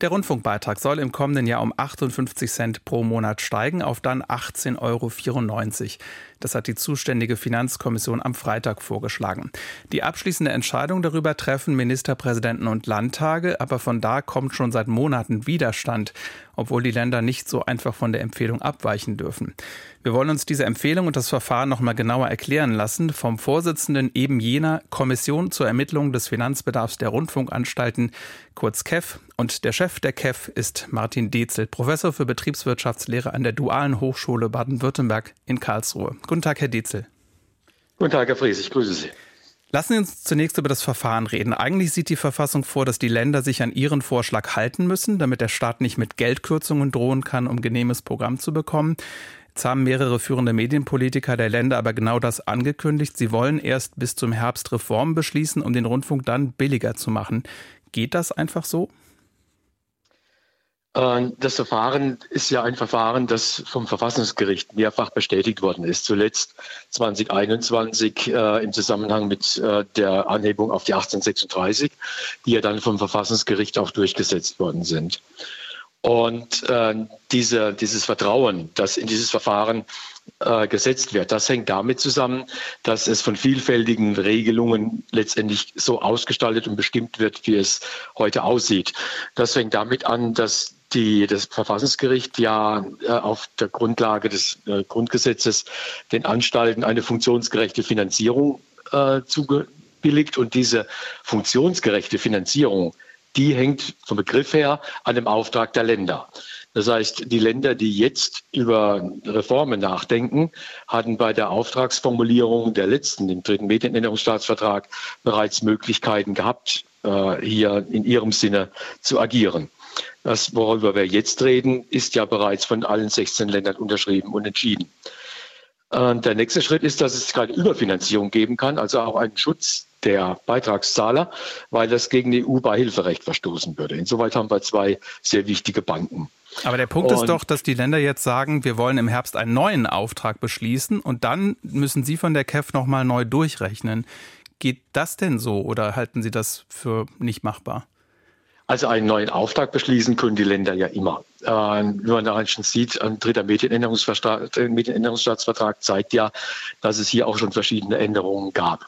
der Rundfunkbeitrag soll im kommenden Jahr um 58 Cent pro Monat steigen auf dann 18,94 Euro. Das hat die zuständige Finanzkommission am Freitag vorgeschlagen. Die abschließende Entscheidung darüber treffen Ministerpräsidenten und Landtage, aber von da kommt schon seit Monaten Widerstand, obwohl die Länder nicht so einfach von der Empfehlung abweichen dürfen. Wir wollen uns diese Empfehlung und das Verfahren noch mal genauer erklären lassen vom Vorsitzenden eben jener Kommission zur Ermittlung des Finanzbedarfs der Rundfunkanstalten, kurz KEF. Und der Chef der KEF ist Martin Dezel, Professor für Betriebswirtschaftslehre an der Dualen Hochschule Baden-Württemberg in Karlsruhe. Guten Tag, Herr Dezel. Guten Tag, Herr Fries, ich grüße Sie. Lassen Sie uns zunächst über das Verfahren reden. Eigentlich sieht die Verfassung vor, dass die Länder sich an ihren Vorschlag halten müssen, damit der Staat nicht mit Geldkürzungen drohen kann, um genehmes Programm zu bekommen. Jetzt haben mehrere führende Medienpolitiker der Länder aber genau das angekündigt. Sie wollen erst bis zum Herbst Reformen beschließen, um den Rundfunk dann billiger zu machen. Geht das einfach so? Äh, das Verfahren ist ja ein Verfahren, das vom Verfassungsgericht mehrfach bestätigt worden ist. Zuletzt 2021 äh, im Zusammenhang mit äh, der Anhebung auf die 1836, die ja dann vom Verfassungsgericht auch durchgesetzt worden sind. Und äh, diese, dieses Vertrauen, das in dieses Verfahren äh, gesetzt wird, das hängt damit zusammen, dass es von vielfältigen Regelungen letztendlich so ausgestaltet und bestimmt wird, wie es heute aussieht. Das fängt damit an, dass die, das Verfassungsgericht ja äh, auf der Grundlage des äh, Grundgesetzes den Anstalten eine funktionsgerechte Finanzierung äh, zugebilligt und diese funktionsgerechte Finanzierung die hängt vom Begriff her an dem Auftrag der Länder. Das heißt, die Länder, die jetzt über Reformen nachdenken, hatten bei der Auftragsformulierung der letzten, dem dritten Medienänderungsstaatsvertrag, bereits Möglichkeiten gehabt, äh, hier in ihrem Sinne zu agieren. Das, worüber wir jetzt reden, ist ja bereits von allen 16 Ländern unterschrieben und entschieden. Und der nächste Schritt ist, dass es keine Überfinanzierung geben kann, also auch einen Schutz der Beitragszahler, weil das gegen EU-Beihilferecht verstoßen würde. Insoweit haben wir zwei sehr wichtige Banken. Aber der Punkt und ist doch, dass die Länder jetzt sagen, wir wollen im Herbst einen neuen Auftrag beschließen und dann müssen Sie von der KEF nochmal neu durchrechnen. Geht das denn so oder halten Sie das für nicht machbar? Also einen neuen Auftrag beschließen können die Länder ja immer. Äh, wie man da schon sieht, ein dritter Medienänderungsstaatsvertrag zeigt ja, dass es hier auch schon verschiedene Änderungen gab.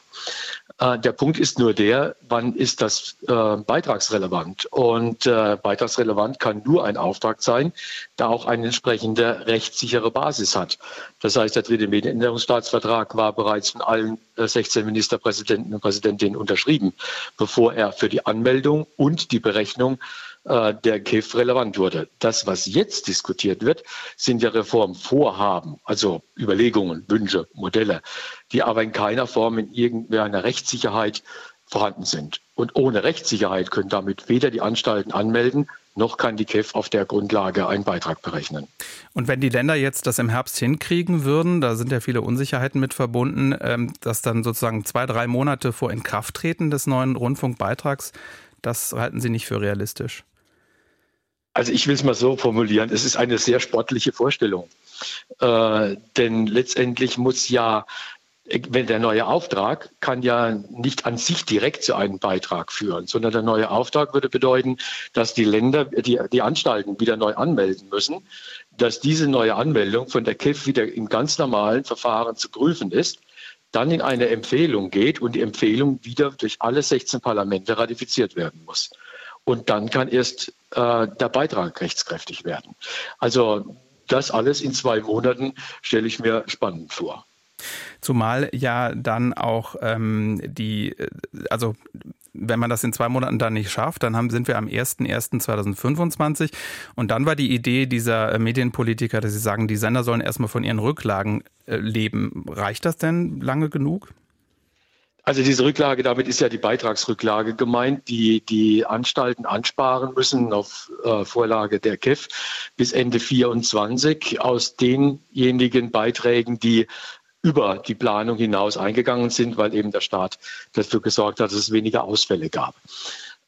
Äh, der Punkt ist nur der, wann ist das äh, beitragsrelevant? Und äh, beitragsrelevant kann nur ein Auftrag sein, der auch eine entsprechende rechtssichere Basis hat. Das heißt, der dritte Medienänderungsstaatsvertrag war bereits von allen äh, 16 Ministerpräsidenten und Präsidentinnen unterschrieben, bevor er für die Anmeldung und die Berechnung der KIF relevant wurde. Das, was jetzt diskutiert wird, sind ja Reformvorhaben, also Überlegungen, Wünsche, Modelle, die aber in keiner Form in irgendeiner Rechtssicherheit vorhanden sind. Und ohne Rechtssicherheit können damit weder die Anstalten anmelden, noch kann die KEF auf der Grundlage einen Beitrag berechnen. Und wenn die Länder jetzt das im Herbst hinkriegen würden, da sind ja viele Unsicherheiten mit verbunden, ähm, dass dann sozusagen zwei, drei Monate vor Inkrafttreten des neuen Rundfunkbeitrags, das halten Sie nicht für realistisch? Also ich will es mal so formulieren, es ist eine sehr sportliche Vorstellung. Äh, denn letztendlich muss ja, wenn der neue Auftrag kann ja nicht an sich direkt zu einem Beitrag führen, sondern der neue Auftrag würde bedeuten, dass die Länder, die, die Anstalten wieder neu anmelden müssen, dass diese neue Anmeldung von der KIF wieder im ganz normalen Verfahren zu prüfen ist dann in eine Empfehlung geht und die Empfehlung wieder durch alle 16 Parlamente ratifiziert werden muss. Und dann kann erst äh, der Beitrag rechtskräftig werden. Also das alles in zwei Monaten stelle ich mir spannend vor. Zumal ja dann auch ähm, die, äh, also wenn man das in zwei Monaten dann nicht schafft, dann haben, sind wir am 01.01.2025. Und dann war die Idee dieser äh, Medienpolitiker, dass sie sagen, die Sender sollen erstmal von ihren Rücklagen äh, leben. Reicht das denn lange genug? Also diese Rücklage, damit ist ja die Beitragsrücklage gemeint, die die Anstalten ansparen müssen auf äh, Vorlage der KEF bis Ende 24 aus denjenigen Beiträgen, die über die Planung hinaus eingegangen sind, weil eben der Staat dafür gesorgt hat, dass es weniger Ausfälle gab.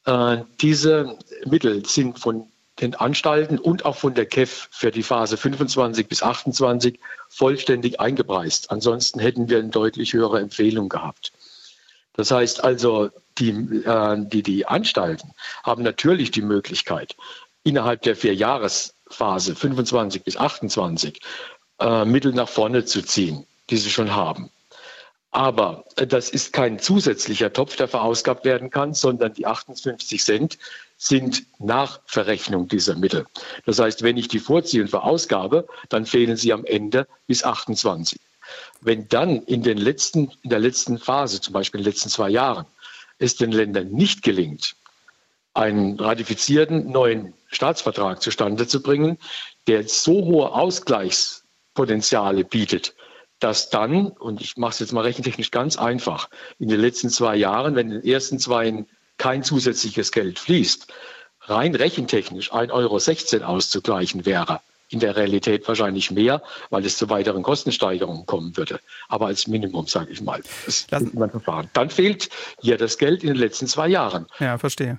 Äh, diese Mittel sind von den Anstalten und auch von der KEF für die Phase 25 bis 28 vollständig eingepreist. Ansonsten hätten wir eine deutlich höhere Empfehlung gehabt. Das heißt also, die, äh, die, die Anstalten haben natürlich die Möglichkeit, innerhalb der Vierjahresphase 25 bis 28 äh, Mittel nach vorne zu ziehen, die sie schon haben. Aber äh, das ist kein zusätzlicher Topf, der verausgabt werden kann, sondern die 58 Cent sind nach Verrechnung dieser Mittel. Das heißt, wenn ich die vorziehe und verausgabe, dann fehlen sie am Ende bis 28. Wenn dann in, den letzten, in der letzten Phase, zum Beispiel in den letzten zwei Jahren, es den Ländern nicht gelingt, einen ratifizierten neuen Staatsvertrag zustande zu bringen, der so hohe Ausgleichspotenziale bietet, dass dann, und ich mache es jetzt mal rechentechnisch ganz einfach, in den letzten zwei Jahren, wenn in den ersten zwei kein zusätzliches Geld fließt, rein rechentechnisch 1,16 Euro auszugleichen wäre, in der Realität wahrscheinlich mehr, weil es zu weiteren Kostensteigerungen kommen würde. Aber als Minimum, sage ich mal. Das Verfahren. Dann fehlt hier das Geld in den letzten zwei Jahren. Ja, verstehe.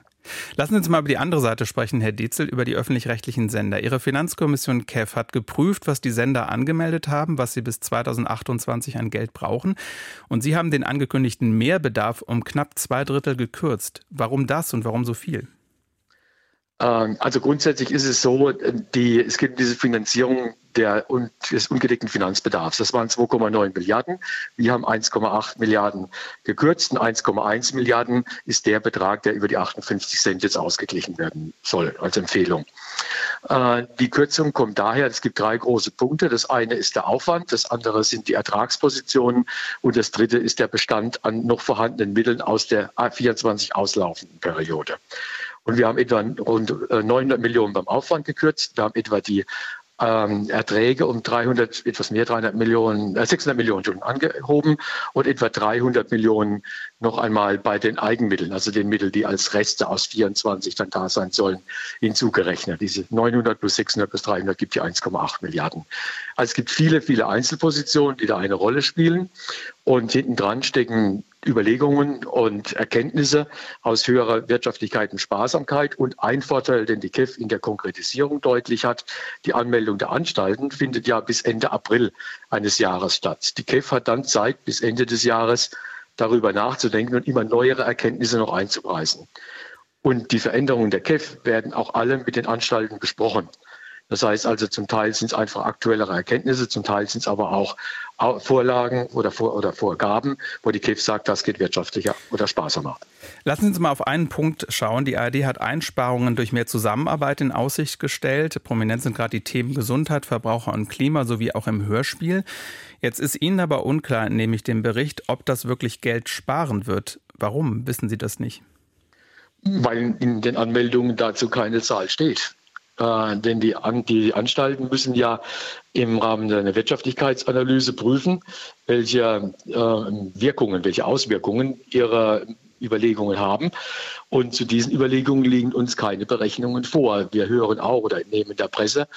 Lassen Sie uns mal über die andere Seite sprechen, Herr Dietzel, über die öffentlich-rechtlichen Sender. Ihre Finanzkommission KEF hat geprüft, was die Sender angemeldet haben, was sie bis 2028 an Geld brauchen. Und Sie haben den angekündigten Mehrbedarf um knapp zwei Drittel gekürzt. Warum das und warum so viel? Ähm, also grundsätzlich ist es so, die, es gibt diese Finanzierung der, des ungedeckten Finanzbedarfs. Das waren 2,9 Milliarden. Wir haben 1,8 Milliarden gekürzt und 1,1 Milliarden ist der Betrag, der über die 58 Cent jetzt ausgeglichen werden soll als Empfehlung. Äh, die Kürzung kommt daher, es gibt drei große Punkte. Das eine ist der Aufwand, das andere sind die Ertragspositionen und das dritte ist der Bestand an noch vorhandenen Mitteln aus der 24 auslaufenden Periode. Und wir haben etwa rund 900 äh, Millionen beim Aufwand gekürzt. Wir haben etwa die ähm, Erträge um 300, etwas mehr, 300 Millionen, äh, 600 Millionen schon angehoben und etwa 300 Millionen noch einmal bei den Eigenmitteln, also den Mitteln, die als Reste aus 24 dann da sein sollen, hinzugerechnet. Diese 900 plus 600 plus 300 gibt die 1,8 Milliarden. Also es gibt viele, viele Einzelpositionen, die da eine Rolle spielen. Und hinten dran stecken Überlegungen und Erkenntnisse aus höherer Wirtschaftlichkeit und Sparsamkeit. Und ein Vorteil, den die KEF in der Konkretisierung deutlich hat, die Anmeldung der Anstalten findet ja bis Ende April eines Jahres statt. Die KEF hat dann Zeit bis Ende des Jahres darüber nachzudenken und immer neuere Erkenntnisse noch einzupreisen. Und die Veränderungen der KEF werden auch alle mit den Anstalten besprochen. Das heißt also, zum Teil sind es einfach aktuellere Erkenntnisse, zum Teil sind es aber auch Vorlagen oder, Vor oder Vorgaben, wo die KIF sagt, das geht wirtschaftlicher oder sparsamer. Lassen Sie uns mal auf einen Punkt schauen. Die ARD hat Einsparungen durch mehr Zusammenarbeit in Aussicht gestellt. Prominent sind gerade die Themen Gesundheit, Verbraucher und Klima sowie auch im Hörspiel. Jetzt ist Ihnen aber unklar, nämlich dem Bericht, ob das wirklich Geld sparen wird. Warum wissen Sie das nicht? Weil in den Anmeldungen dazu keine Zahl steht. Äh, denn die, die Anstalten müssen ja im Rahmen einer Wirtschaftlichkeitsanalyse prüfen, welche äh, Wirkungen, welche Auswirkungen ihre Überlegungen haben. Und zu diesen Überlegungen liegen uns keine Berechnungen vor. Wir hören auch oder nehmen in der Presse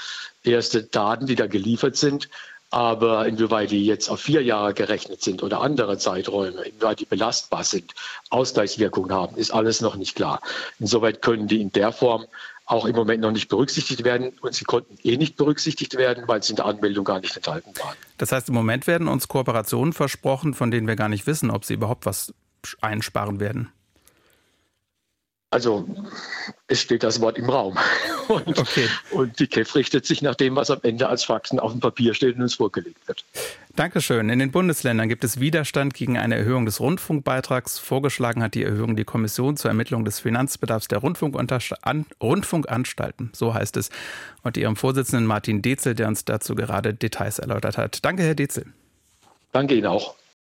erste Daten, die da geliefert sind. Aber inwieweit die jetzt auf vier Jahre gerechnet sind oder andere Zeiträume, inwieweit die belastbar sind, Ausgleichswirkungen haben, ist alles noch nicht klar. Insoweit können die in der Form auch im Moment noch nicht berücksichtigt werden. Und sie konnten eh nicht berücksichtigt werden, weil sie in der Anmeldung gar nicht enthalten waren. Das heißt, im Moment werden uns Kooperationen versprochen, von denen wir gar nicht wissen, ob sie überhaupt was einsparen werden. Also es steht das Wort im Raum. Und, okay. und die KEF richtet sich nach dem, was am Ende als Faxen auf dem Papier steht und uns vorgelegt wird. Dankeschön. In den Bundesländern gibt es Widerstand gegen eine Erhöhung des Rundfunkbeitrags. Vorgeschlagen hat die Erhöhung die Kommission zur Ermittlung des Finanzbedarfs der Rundfunkanstalten. So heißt es. Und ihrem Vorsitzenden Martin Dezel, der uns dazu gerade Details erläutert hat. Danke, Herr Dezel. Danke Ihnen auch.